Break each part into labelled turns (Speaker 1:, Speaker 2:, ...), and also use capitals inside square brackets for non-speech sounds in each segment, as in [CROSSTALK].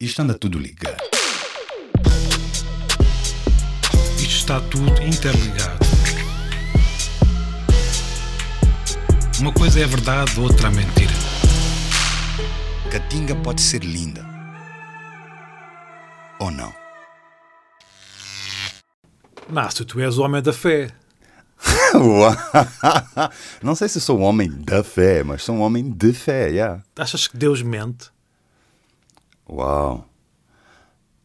Speaker 1: Isto anda tudo ligado.
Speaker 2: Isto está tudo interligado. Uma coisa é a verdade, outra a mentira.
Speaker 1: Catinga pode ser linda. Ou não?
Speaker 2: Nácio, tu és o homem da fé. [LAUGHS]
Speaker 1: não sei se sou um homem da fé, mas sou um homem de fé, yeah.
Speaker 2: Achas que Deus mente?
Speaker 1: Uau.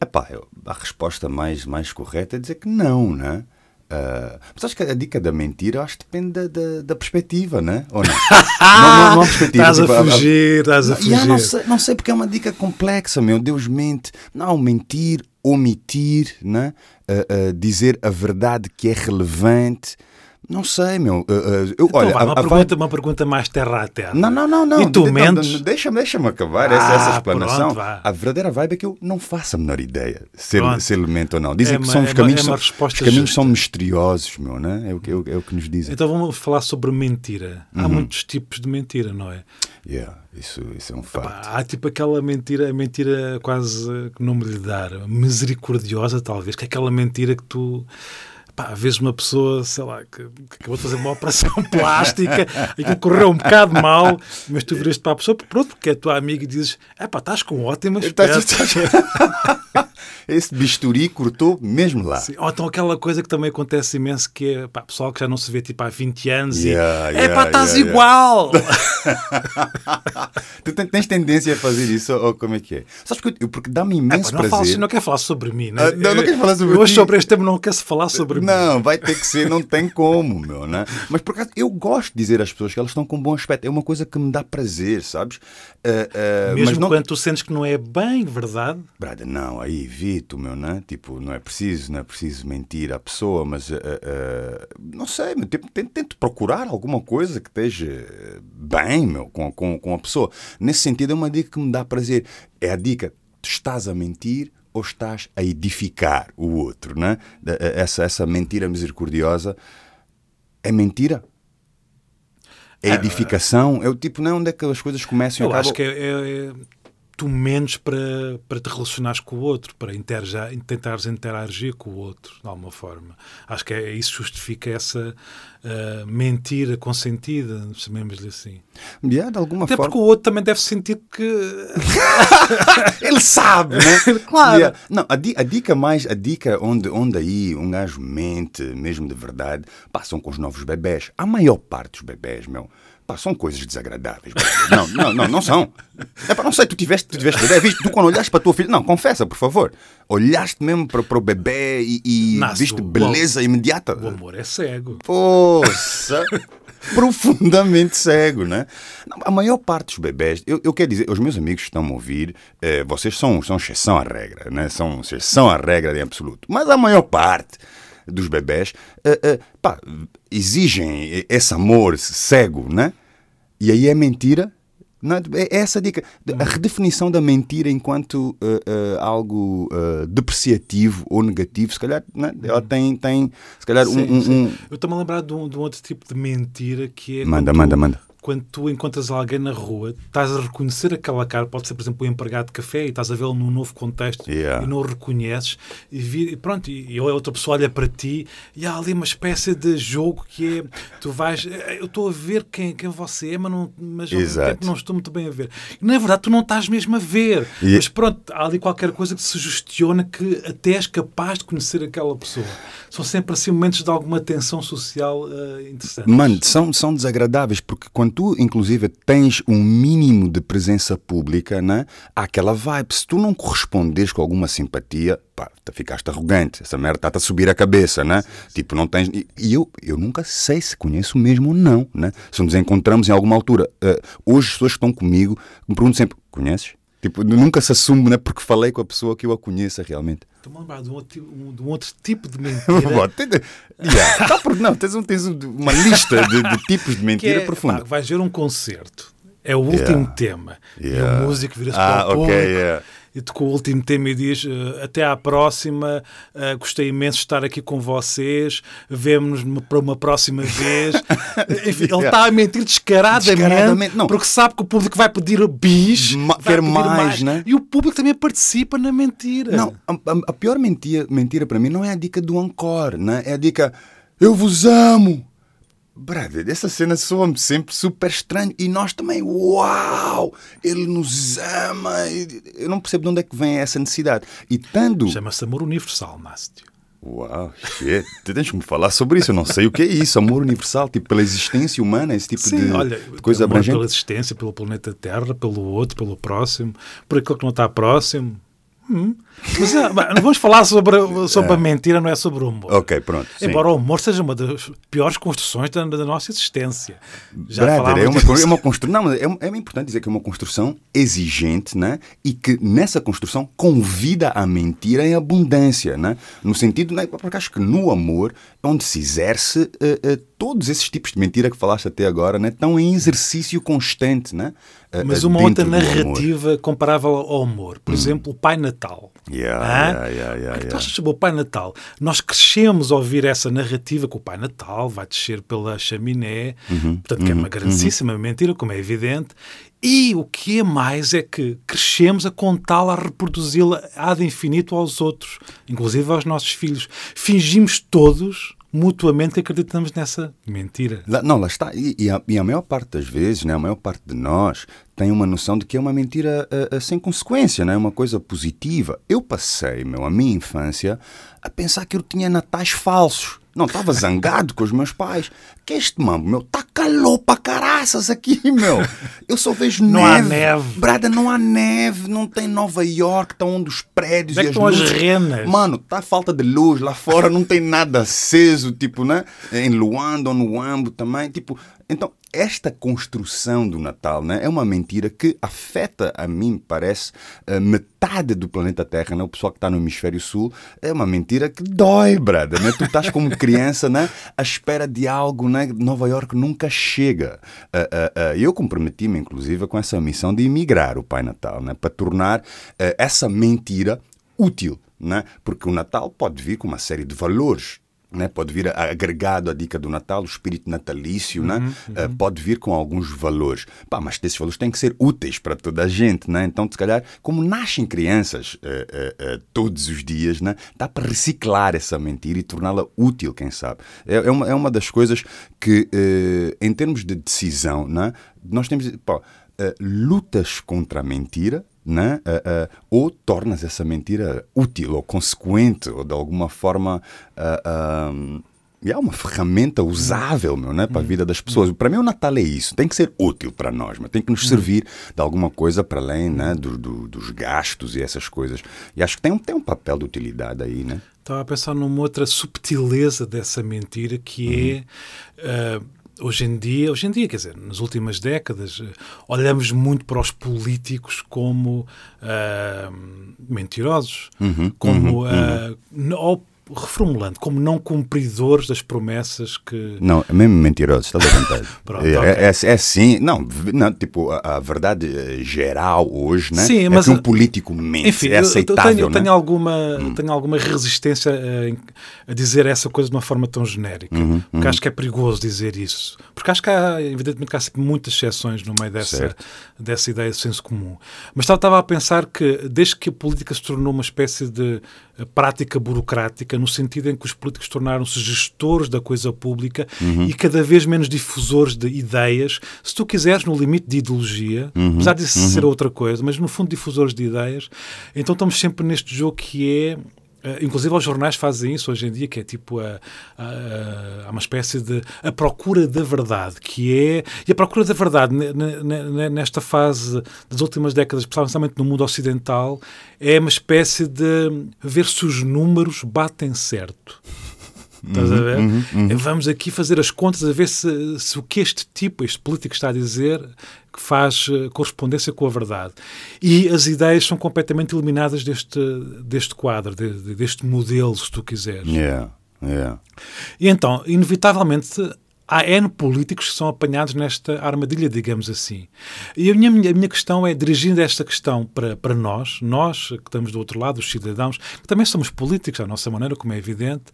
Speaker 1: Epá, eu, a resposta mais, mais correta é dizer que não, né? Uh, mas acho que a dica da mentira acho que depende da, da, da perspectiva, né? Ou não? [LAUGHS] não, não, não a perspectiva.
Speaker 2: Estás tipo, a fugir, estás a fugir.
Speaker 1: Yeah, não, sei, não sei porque é uma dica complexa, meu. Deus mente. Não, mentir, omitir, né? Uh, uh, dizer a verdade que é relevante. Não sei, meu. Uh, uh, eu,
Speaker 2: então,
Speaker 1: olha,
Speaker 2: vai, uma, a, pergunta, a... uma pergunta mais terra a terra.
Speaker 1: Não, não, não. não.
Speaker 2: E tu de, mentes?
Speaker 1: Deixa-me deixa acabar ah, essa, essa explanação. Pronto, a verdadeira vibe é que eu não faço a menor ideia se ele, se ele mente ou não. Dizem é que são os caminhos,
Speaker 2: é
Speaker 1: são, os caminhos são misteriosos, meu, né? É o, que, é, o, é que nos dizem.
Speaker 2: Então vamos falar sobre mentira. Há uhum. muitos tipos de mentira, não é?
Speaker 1: Yeah, isso, isso é um fato.
Speaker 2: há tipo aquela mentira, a mentira quase que não me lhe dar, misericordiosa talvez, que é aquela mentira que tu pá, vês uma pessoa, sei lá, que, que acabou de fazer uma operação [LAUGHS] plástica e que correu um bocado mal, mas tu viraste para a pessoa, pronto, porque é tua amiga e dizes, é pá, estás com ótimas peças. [LAUGHS]
Speaker 1: Esse bisturi cortou mesmo lá.
Speaker 2: Sim. Ou então aquela coisa que também acontece imenso, que é pá, pessoal que já não se vê tipo há 20 anos
Speaker 1: yeah,
Speaker 2: e
Speaker 1: é
Speaker 2: pá, estás yeah, igual. [LAUGHS]
Speaker 1: tu tens tendência a fazer isso ou como é que é? Sabes porque, porque dá-me imenso
Speaker 2: é, pá,
Speaker 1: não
Speaker 2: prazer.
Speaker 1: Falo,
Speaker 2: não quer falar sobre mim, né?
Speaker 1: Uh, não, não queres falar sobre
Speaker 2: Hoje sobre este tema não quer-se falar sobre
Speaker 1: mim. Não, vai ter que ser, não tem como, meu, né? Mas por acaso eu gosto de dizer às pessoas que elas estão com bom aspecto. É uma coisa que me dá prazer, sabes?
Speaker 2: Uh, uh, Mesmo mas não... quando tu sentes que não é bem verdade?
Speaker 1: Brada, não, aí evito, meu, né? Tipo, não é preciso, não é preciso mentir à pessoa, mas uh, não sei, meu, tipo, tento, tento, procurar alguma coisa que esteja bem, meu, com, com, com a pessoa. Nesse sentido, é uma dica que me dá prazer. É a dica, tu estás a mentir ou estás a edificar o outro, né? Essa, essa mentira misericordiosa é mentira? É, é edificação? É o tipo, não, onde é que as coisas começam
Speaker 2: e
Speaker 1: acabam?
Speaker 2: acho que é, é, é tu menos para, para te relacionares com o outro, para interja, tentares interagir com o outro, de alguma forma. Acho que é, isso justifica essa uh, mentira consentida, chamemos-lhe assim.
Speaker 1: Yeah, de alguma
Speaker 2: Até
Speaker 1: forma.
Speaker 2: porque o outro também deve sentir que. [LAUGHS]
Speaker 1: Ele sabe, né? [LAUGHS]
Speaker 2: claro.
Speaker 1: Yeah. Não, a, dica, a dica mais, a dica onde, onde aí um gajo mente, mesmo de verdade, passam com os novos bebés. A maior parte dos bebés, meu Pá, são coisas desagradáveis. Não, não, não, não são. É para não sei, tu tiveste, tu tiveste bebê, viste, tu quando olhaste para a tua filha, não, confessa, por favor. Olhaste mesmo para, para o bebê e, e Nasce, viste beleza
Speaker 2: o,
Speaker 1: imediata.
Speaker 2: O amor é cego.
Speaker 1: Poxa! [LAUGHS] profundamente cego, né? Não, a maior parte dos bebés, eu, eu quero dizer, os meus amigos que estão a ouvir, eh, vocês são, são exceção à regra, né? São exceção à regra de absoluto. Mas a maior parte dos bebés, uh, uh, pá, exigem esse amor cego, né? E aí é mentira. Não, é essa a dica. A redefinição da mentira enquanto uh, algo depreciativo ou negativo, se calhar né? ela tem, tem se calhar sim, um, um,
Speaker 2: Eu estou-me a lembrar de um, de um outro tipo de mentira que é.
Speaker 1: Manda, manda, manda
Speaker 2: quando tu encontras alguém na rua, estás a reconhecer aquela cara, pode ser, por exemplo, um empregado de café, e estás a vê-lo num novo contexto
Speaker 1: yeah.
Speaker 2: e não o reconheces, e, vi, e pronto, e, outra pessoa olha para ti e há ali uma espécie de jogo que é, tu vais, eh, eu estou a ver quem, quem você é, mas, não, mas tempo não estou muito bem a ver. E, na verdade, tu não estás mesmo a ver, yeah. mas pronto, há ali qualquer coisa que se gestiona que até és capaz de conhecer aquela pessoa. São sempre assim momentos de alguma tensão social uh, interessante.
Speaker 1: Mano, são, são desagradáveis, porque quando tu, inclusive, tens um mínimo de presença pública, né? há aquela vibe. Se tu não correspondes com alguma simpatia, pá, ficaste arrogante. Essa merda está-te a subir a cabeça, né? Tipo, não tens. E eu, eu nunca sei se conheço mesmo ou não, né? Se nos encontramos em alguma altura. Uh, hoje, as pessoas que estão comigo me perguntam sempre: conheces? Tipo, nunca se assume, né? Porque falei com a pessoa que eu a conheça realmente.
Speaker 2: Estou-me a lembrar de um, outro, de um outro tipo de [LAUGHS] mentira.
Speaker 1: yeah. [LAUGHS] Tá não, tens, um, tens uma lista de, de tipos de mentira
Speaker 2: é,
Speaker 1: profunda. Pá,
Speaker 2: vais ver um concerto, é o último yeah. tema.
Speaker 1: Yeah.
Speaker 2: E o músico vira-se
Speaker 1: ah,
Speaker 2: para o
Speaker 1: okay.
Speaker 2: E tocou o último tema e diz uh, até à próxima, uh, gostei imenso de estar aqui com vocês, vemo-nos para uma próxima vez. [LAUGHS] Enfim, ele está a mentir descaradamente, descaradamente porque sabe que o público vai pedir bis,
Speaker 1: Ma quer mais, mais, né?
Speaker 2: e o público também participa na mentira.
Speaker 1: Não, a, a pior mentira, mentira para mim não é a dica do encore, né? é a dica eu vos amo. Brother, essa cena soa-me sempre super estranho e nós também, uau, ele nos ama. Eu não percebo de onde é que vem essa necessidade. E tendo.
Speaker 2: Chama-se amor universal, Mastio.
Speaker 1: Uau, shit. Tens que me falar sobre isso. Eu não sei o que é isso. Amor universal, tipo, pela existência humana, esse tipo
Speaker 2: Sim,
Speaker 1: de,
Speaker 2: olha,
Speaker 1: de coisa
Speaker 2: amor
Speaker 1: abrangente.
Speaker 2: pela existência, pelo planeta Terra, pelo outro, pelo próximo, por aquilo que não está próximo. Hum. Mas não vamos falar sobre, sobre a mentira, não é sobre o humor.
Speaker 1: Ok, pronto.
Speaker 2: Sim. Embora o humor seja uma das piores construções da, da nossa existência. Já
Speaker 1: Brother, é uma, é uma construção. Não, é, é importante dizer que é uma construção exigente, né? E que nessa construção convida a mentira em abundância, né? No sentido, né? Porque acho que no amor é onde se exerce uh, uh, todos esses tipos de mentira que falaste até agora, né? Estão em exercício constante, né?
Speaker 2: Mas uma outra narrativa comparável ao humor. Por hum. exemplo, o Pai Natal.
Speaker 1: Yeah, ah? yeah, yeah, yeah,
Speaker 2: yeah. sobre o Pai Natal? Nós crescemos a ouvir essa narrativa que o Pai Natal vai descer pela chaminé,
Speaker 1: uhum,
Speaker 2: portanto, que é uma grandíssima uhum. mentira, como é evidente. E o que é mais é que crescemos a contá-la, a reproduzi-la ad infinito aos outros, inclusive aos nossos filhos. Fingimos todos mutuamente acreditamos nessa mentira.
Speaker 1: Não, lá está. E, e, a, e, a, maior parte das vezes, né, a maior parte de nós tem uma noção de que é uma mentira uh, uh, sem consequência, né? uma coisa positiva. Eu passei, meu, a minha infância a pensar que eu tinha natais falsos. Não, estava zangado com os meus pais. Que este mambo, meu, tá calor para caraças aqui, meu. Eu só vejo
Speaker 2: não
Speaker 1: neve.
Speaker 2: Não há neve.
Speaker 1: Brada, não há neve, não tem Nova York, estão onde os prédios
Speaker 2: é
Speaker 1: e
Speaker 2: as estão
Speaker 1: luzes.
Speaker 2: as renas.
Speaker 1: Mano, tá falta de luz lá fora, não tem nada aceso, tipo, né? Em Luanda ou no Ambo também, tipo... Então, esta construção do Natal né, é uma mentira que afeta, a mim parece, a metade do planeta Terra, né? o pessoal que está no hemisfério sul, é uma mentira que dói, brada. Né? Tu estás como criança né, à espera de algo, né? Nova York nunca chega. Uh, uh, uh, eu comprometi-me, inclusive, com essa missão de emigrar o Pai Natal, né? para tornar essa mentira útil. Né? Porque o Natal pode vir com uma série de valores né? pode vir agregado à dica do Natal, o espírito natalício, uhum, né? Uhum. Uh, pode vir com alguns valores. Pá, mas esses valores têm que ser úteis para toda a gente. Né? Então, se calhar, como nascem crianças uh, uh, todos os dias, né? dá para reciclar essa mentira e torná-la útil, quem sabe. É, é, uma, é uma das coisas que, em termos de decisão, né? nós temos. Pá, lutas contra a mentira né? Uh, uh, ou tornas essa mentira útil ou consequente ou de alguma forma uh, é uma ferramenta usável meu, né? para a vida das pessoas. Para mim, o Natal é isso. Tem que ser útil para nós, mas tem que nos servir de alguma coisa para além né? do, do, dos gastos e essas coisas. E acho que tem um, tem um papel de utilidade aí. Né?
Speaker 2: Estava a pensar numa outra subtileza dessa mentira que é. Hoje em dia, hoje em dia, quer dizer, nas últimas décadas, eh, olhamos muito para os políticos como uh, mentirosos,
Speaker 1: uhum,
Speaker 2: como
Speaker 1: uhum,
Speaker 2: uh, ou reformulando, como não cumpridores das promessas que.
Speaker 1: Não, é mesmo mentiroso, está levantado. [LAUGHS]
Speaker 2: Pronto,
Speaker 1: é,
Speaker 2: okay.
Speaker 1: é, é, sim, não, não tipo, a, a, verdade eh, geral hoje, né?
Speaker 2: Sim,
Speaker 1: é
Speaker 2: mas,
Speaker 1: que um político mente,
Speaker 2: enfim,
Speaker 1: é aceitável.
Speaker 2: Eu tenho,
Speaker 1: né?
Speaker 2: tenho alguma, hum. tenho alguma resistência a, a, dizer essa coisa de uma forma tão genérica,
Speaker 1: uhum,
Speaker 2: porque uhum. acho que é perigoso dizer isso. Porque acho que há, evidentemente, que há sempre muitas exceções no meio dessa, dessa ideia de senso comum. Mas estava a pensar que, desde que a política se tornou uma espécie de eh, prática burocrática, no sentido em que os políticos tornaram-se gestores da coisa pública
Speaker 1: uhum.
Speaker 2: e cada vez menos difusores de ideias, se tu quiseres, no limite de ideologia,
Speaker 1: uhum.
Speaker 2: apesar de
Speaker 1: uhum.
Speaker 2: ser outra coisa, mas no fundo difusores de ideias, então estamos sempre neste jogo que é inclusive os jornais fazem isso hoje em dia, que é tipo a, a, a, uma espécie de a procura da verdade, que é e a procura da verdade nesta fase das últimas décadas, principalmente no mundo ocidental, é uma espécie de ver se os números batem certo. Estás a ver?
Speaker 1: Uhum, uhum.
Speaker 2: Vamos aqui fazer as contas a ver se, se o que este tipo, este político está a dizer, que faz eh, correspondência com a verdade. E as ideias são completamente eliminadas deste, deste quadro, de, deste modelo, se tu quiseres.
Speaker 1: Yeah, yeah.
Speaker 2: E então, inevitavelmente, há N políticos que são apanhados nesta armadilha, digamos assim. E a minha, a minha questão é, dirigindo esta questão para, para nós, nós que estamos do outro lado, os cidadãos, que também somos políticos à nossa maneira, como é evidente,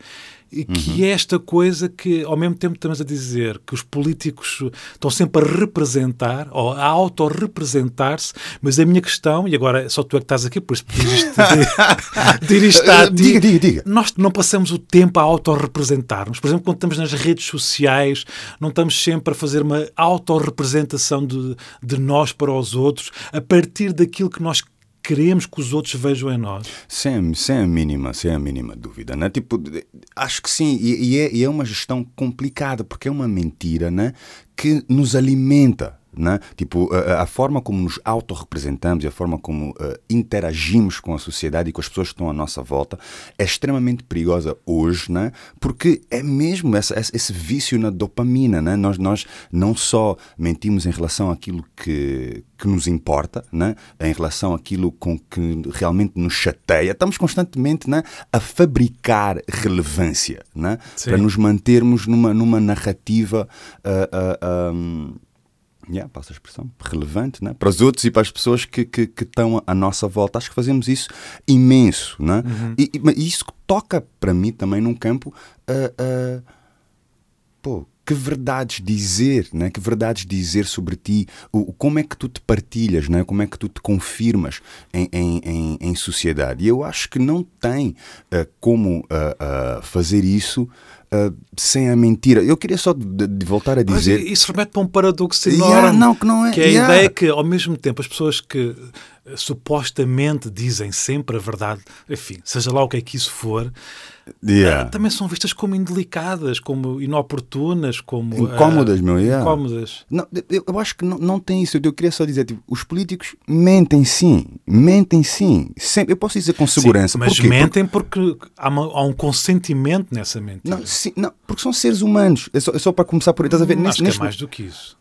Speaker 2: e que uhum. é esta coisa que, ao mesmo tempo, estamos a dizer que os políticos estão sempre a representar, ou a autorrepresentar-se, mas a minha questão, e agora só tu é que estás aqui, por isso dirige-te [LAUGHS] a ti.
Speaker 1: Diga, diga, diga.
Speaker 2: Nós não passamos o tempo a autorrepresentar-nos. Por exemplo, quando estamos nas redes sociais, não estamos sempre a fazer uma autorrepresentação de, de nós para os outros, a partir daquilo que nós queremos que os outros vejam em nós?
Speaker 1: Sem, sem a mínima, sem a mínima dúvida, né? Tipo, acho que sim, e, e, é, e é uma gestão complicada, porque é uma mentira, né? Que nos alimenta, né? Tipo, a, a forma como nos autorrepresentamos e a forma como uh, interagimos com a sociedade e com as pessoas que estão à nossa volta é extremamente perigosa hoje, né? porque é mesmo essa, esse vício na dopamina. Né? Nós, nós não só mentimos em relação àquilo que, que nos importa, né? em relação àquilo com que realmente nos chateia, estamos constantemente né? a fabricar relevância né? para nos mantermos numa, numa narrativa. Uh, uh, um, yeah, passa a expressão, relevante né? para os outros e para as pessoas que, que, que estão à nossa volta. Acho que fazemos isso imenso. Né? Uhum. E, e, isso toca para mim também num campo. Uh, uh, pô, que verdades dizer, né? que verdades dizer sobre ti, o, como é que tu te partilhas, né? como é que tu te confirmas em, em, em, em sociedade. E eu acho que não tem uh, como fazer isso Uh, sem a mentira. Eu queria só de, de voltar a dizer.
Speaker 2: Mas isso remete para um paradoxo enorme. Yeah,
Speaker 1: não, que não é.
Speaker 2: Que é a yeah. ideia que, ao mesmo tempo, as pessoas que supostamente dizem sempre a verdade, enfim, seja lá o que é que isso for, yeah. uh, também são vistas como indelicadas, como inoportunas, como
Speaker 1: incómodas, uh, meu, yeah.
Speaker 2: incómodas.
Speaker 1: Não, eu, eu, acho que não, não tem isso. Eu queria só dizer, tipo, os políticos mentem sim, mentem sim. Sempre, eu posso dizer com segurança.
Speaker 2: Sim, mas mentem porque, porque há, uma, há, um consentimento nessa mentira.
Speaker 1: Não, sim, não, porque são seres humanos. É só, é só para começar por aí. Estás a ver?
Speaker 2: Hum, acho nesse, que é mais do que isso.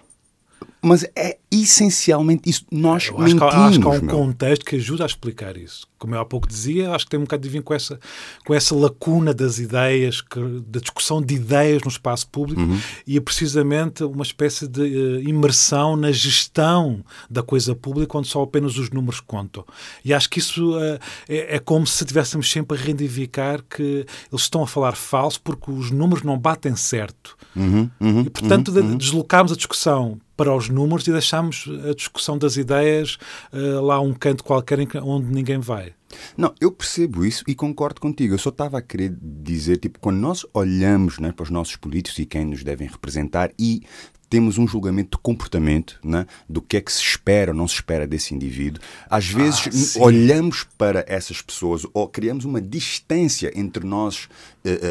Speaker 1: Mas é essencialmente isso. Nós
Speaker 2: eu
Speaker 1: acho mentimos,
Speaker 2: que, acho que há um
Speaker 1: meu.
Speaker 2: contexto que ajuda a explicar isso. Como eu há pouco dizia, acho que tem um bocado de vir com essa, com essa lacuna das ideias, que, da discussão de ideias no espaço público uhum. e é precisamente uma espécie de uh, imersão na gestão da coisa pública onde só apenas os números contam. E acho que isso uh, é, é, como se estivéssemos sempre a reivindicar que eles estão a falar falso porque os números não batem certo.
Speaker 1: Uhum, uhum,
Speaker 2: e, portanto, uhum, deslocámos a discussão para os números e deixamos a discussão das ideias uh, lá um canto qualquer onde ninguém vai.
Speaker 1: Não, eu percebo isso e concordo contigo. Eu só estava a querer dizer, tipo, quando nós olhamos né, para os nossos políticos e quem nos devem representar e temos um julgamento de comportamento, né, do que é que se espera ou não se espera desse indivíduo. Às ah, vezes ah, olhamos para essas pessoas ou criamos uma distância entre nós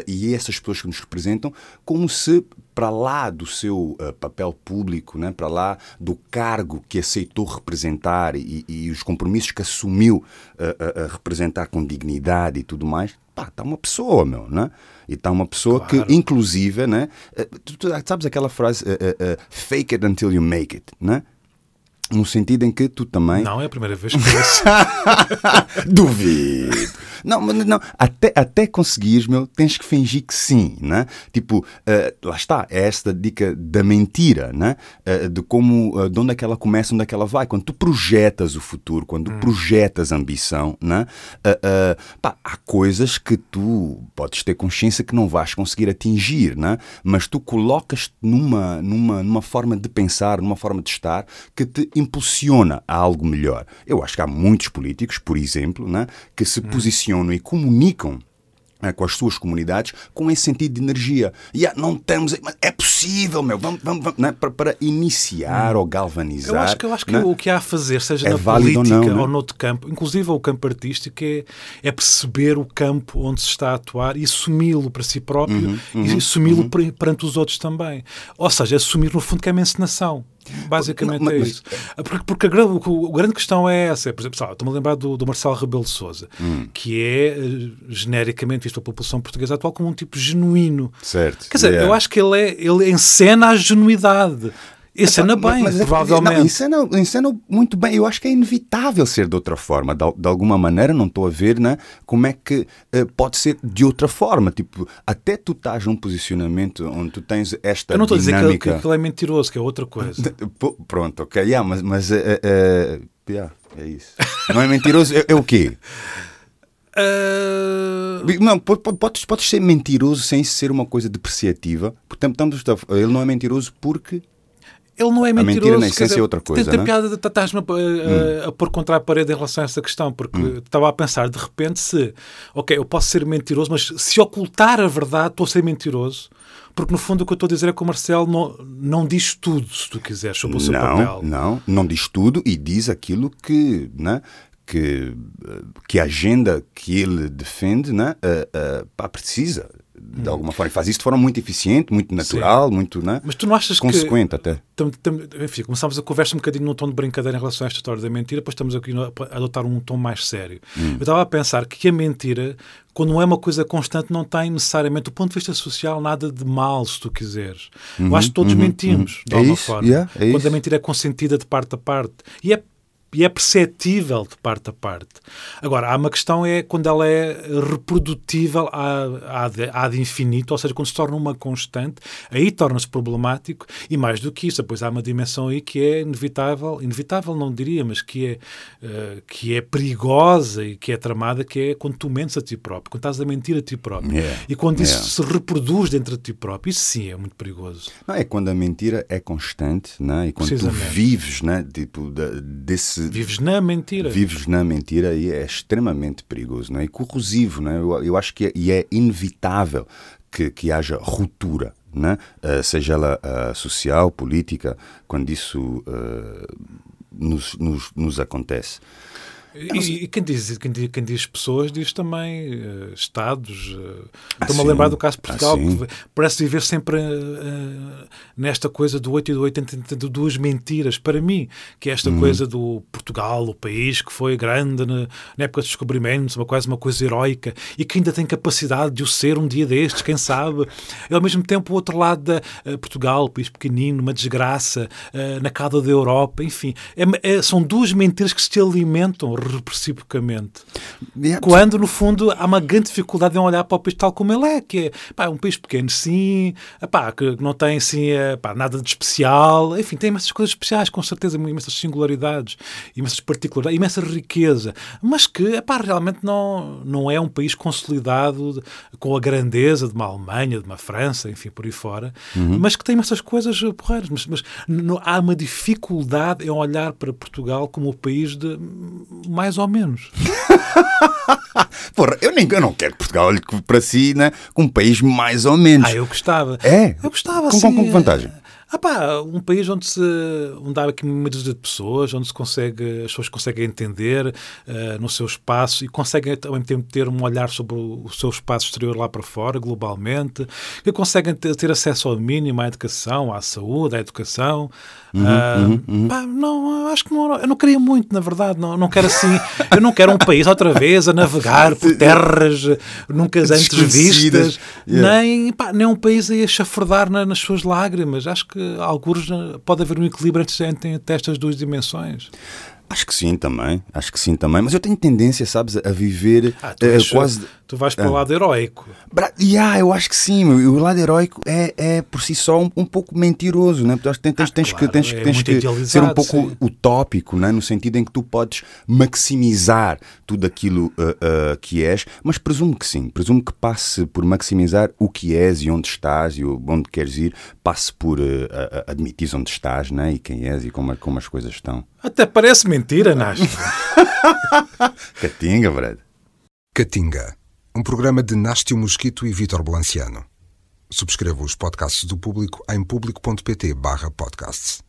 Speaker 1: e essas pessoas que nos representam, como se para lá do seu uh, papel público, né, para lá do cargo que aceitou representar e, e os compromissos que assumiu a representar com dignidade e tudo mais, pá, está uma pessoa, meu, né? E está uma pessoa claro. que, inclusive, né? Eh, tu, tu, sabes aquela frase, uh, uh, uh, fake it until you make it, né? No sentido em que tu também.
Speaker 2: Não, é a primeira vez que ouço. [LAUGHS]
Speaker 1: Duvido. Não, mas não. Até, até conseguires, meu, tens que fingir que sim, né? Tipo, uh, lá está, é esta dica da mentira, né? Uh, de como, uh, de onde é que ela começa, onde é que ela vai. Quando tu projetas o futuro, quando hum. projetas ambição, né? Pá, há coisas que tu podes ter consciência que não vais conseguir atingir, né? Mas tu colocas-te numa, numa, numa forma de pensar, numa forma de estar que te impulsiona a algo melhor. Eu acho que há muitos políticos, por exemplo, né, que se hum. posicionam e comunicam né, com as suas comunidades com esse sentido de energia. E yeah, não estamos. É possível, meu. Vamos, vamos, vamos né, para, para, iniciar hum. ou galvanizar.
Speaker 2: Eu acho que, eu acho que né? o que há a fazer, seja é na política ou, não, né? ou noutro campo, inclusive o campo artístico, é, é perceber o campo onde se está a atuar e assumi-lo para si próprio uhum, uhum, e assumi-lo uhum. perante os outros também. Ou seja, assumir no fundo que é uma encenação. Basicamente não, mas, é isso. Porque, porque a, grande, a grande questão é essa. Por exemplo, estou-me a lembrar do, do Marcelo Rebelo de Souza, hum. que é eh, genericamente visto pela população portuguesa atual como um tipo genuíno.
Speaker 1: Certo.
Speaker 2: Quer dizer, yeah. eu acho que ele, é, ele encena a genuidade. Encena bem, mas, provavelmente.
Speaker 1: Não, encena, encena muito bem. Eu acho que é inevitável ser de outra forma. De, de alguma maneira, não estou a ver né, como é que uh, pode ser de outra forma. Tipo, até tu estás num posicionamento onde tu tens esta
Speaker 2: Eu não estou
Speaker 1: a dizer
Speaker 2: que, que aquilo é mentiroso, que é outra coisa. [LAUGHS]
Speaker 1: Pronto, ok. Yeah, mas mas uh, uh, yeah, é isso. Não é mentiroso? é, é o quê? [LAUGHS] Uh... Não, podes, podes ser mentiroso sem ser uma coisa depreciativa. Portanto, ele não é mentiroso porque
Speaker 2: ele não é mentiroso. A
Speaker 1: mentira na essência é outra coisa. Tem,
Speaker 2: tem é? piada, estás-me a, a, hum. a, pôr contra a parede em relação a essa questão, porque hum. estava a pensar de repente se, ok, eu posso ser mentiroso, mas se ocultar a verdade, estou a ser mentiroso. Porque no fundo o que eu estou a dizer é que o Marcelo não, não diz tudo, se tu quiseres, sobre o seu
Speaker 1: não,
Speaker 2: papel.
Speaker 1: Não, não diz tudo e diz aquilo que, né, que, que a agenda que ele defende né, uh, uh, pá, precisa de hum. alguma forma. E faz isso de forma muito eficiente, muito natural, Sim. muito né?
Speaker 2: Mas tu não achas
Speaker 1: consequente que, até.
Speaker 2: Tam, tam, enfim, começámos a conversa um bocadinho num tom de brincadeira em relação a esta história da mentira, depois estamos aqui a adotar um tom mais sério. Hum. Eu estava a pensar que a mentira, quando não é uma coisa constante, não tem necessariamente, do ponto de vista social, nada de mal, se tu quiseres. Uhum, Eu acho que todos uhum, mentimos, uhum. de alguma é isso, forma. Yeah, é quando isso. a mentira é consentida de parte a parte. E é e é perceptível de parte a parte. Agora, há uma questão é quando ela é reprodutível à, de infinito, ou seja, quando se torna uma constante, aí torna-se problemático e mais do que isso, depois há uma dimensão aí que é inevitável, inevitável não diria, mas que é, uh, que é perigosa e que é tramada, que é quando tu mentes a ti próprio, quando estás a mentir a ti próprio. Yeah. E quando isso yeah. se reproduz dentro de ti próprio, isso sim é muito perigoso.
Speaker 1: Não, é quando a mentira é constante, não é? E quando tu vives, né, tipo, desse
Speaker 2: Vives na mentira.
Speaker 1: Vives na mentira e é extremamente perigoso não é? e corrosivo. Não é? eu, eu acho que é, e é inevitável que, que haja ruptura. Né? Uh, seja ela uh, social, política, quando isso uh, nos, nos, nos acontece.
Speaker 2: E, e, quem, diz, quem, diz, quem diz pessoas diz também uh, Estados. Uh, Estou-me a lembrar do caso de Portugal, ah, que parece viver sempre uh, nesta coisa do 8 e do 80, de duas mentiras. Para mim, que é esta hum. coisa do Portugal, o país que foi grande na, na, época dos descobrimentos, uma quase uma coisa heroica e que ainda tem capacidade de o ser um dia destes, quem sabe. E ao mesmo tempo, o outro lado da Portugal, país pequenino, uma desgraça, na cauda da Europa, enfim. É, é, são duas mentiras que se alimentam reciprocamente. Yeah. Quando, no fundo, há uma grande dificuldade em olhar para o país tal como ele é, que é pá, um país pequeno, sim, pá, que não tem assim, é, pá, nada de especial, enfim, tem imensas coisas especiais, com certeza, imensas singularidades, imensas particularidades, imensa riqueza, mas que pá, realmente não, não é um país consolidado com a grandeza de uma Alemanha, de uma França, enfim, por aí fora, uhum. mas que tem imensas coisas porreiras. Mas, mas não, há uma dificuldade em olhar para Portugal como o país de mais ou menos. [LAUGHS]
Speaker 1: Porra, eu, nem, eu não quero que Portugal olhe para si né, como um país mais ou menos.
Speaker 2: Ah, eu gostava.
Speaker 1: É?
Speaker 2: Eu gostava,
Speaker 1: com,
Speaker 2: sim.
Speaker 1: Com, com vantagem?
Speaker 2: Ah pá, um país onde, se, onde há aqui uma dúzia de pessoas, onde se consegue, as pessoas conseguem entender uh, no seu espaço e conseguem ao mesmo tempo ter um olhar sobre o, o seu espaço exterior lá para fora, globalmente, que conseguem ter, ter, acesso ao mínimo à educação, à saúde, à educação. Uhum, uh, uhum, uhum. Pá, não, acho que não, eu não queria muito, na verdade, não, não quero assim, eu não quero um país outra vez a navegar por [LAUGHS] terras nunca antes vistas, yeah. nem, pá, nem um país a chafurdar na, nas suas lágrimas. Acho que alguns pode haver um equilíbrio entre estas duas dimensões.
Speaker 1: Acho que sim também, acho que sim também, mas eu tenho tendência, sabes, a viver
Speaker 2: ah, uh, quase. Tu vais para o lado heróico.
Speaker 1: Bra... Yeah, eu acho que sim, o lado heróico é, é por si só um, um pouco mentiroso, né? Porque tens, tens, tens claro, que, tens, é tens que ser um pouco sim. utópico, né? no sentido em que tu podes maximizar tudo aquilo uh, uh, que és, mas presumo que sim, presumo que passe por maximizar o que és e onde estás e onde queres ir, passe por admitir onde estás né? e quem és e como, como as coisas estão.
Speaker 2: Até parece mentira, Nasto. [LAUGHS]
Speaker 1: Catinga, Brad.
Speaker 3: Catinga, um programa de Nástio Mosquito e Vítor Blanciano. Subscreva os podcasts do Público em público.pt barra podcasts.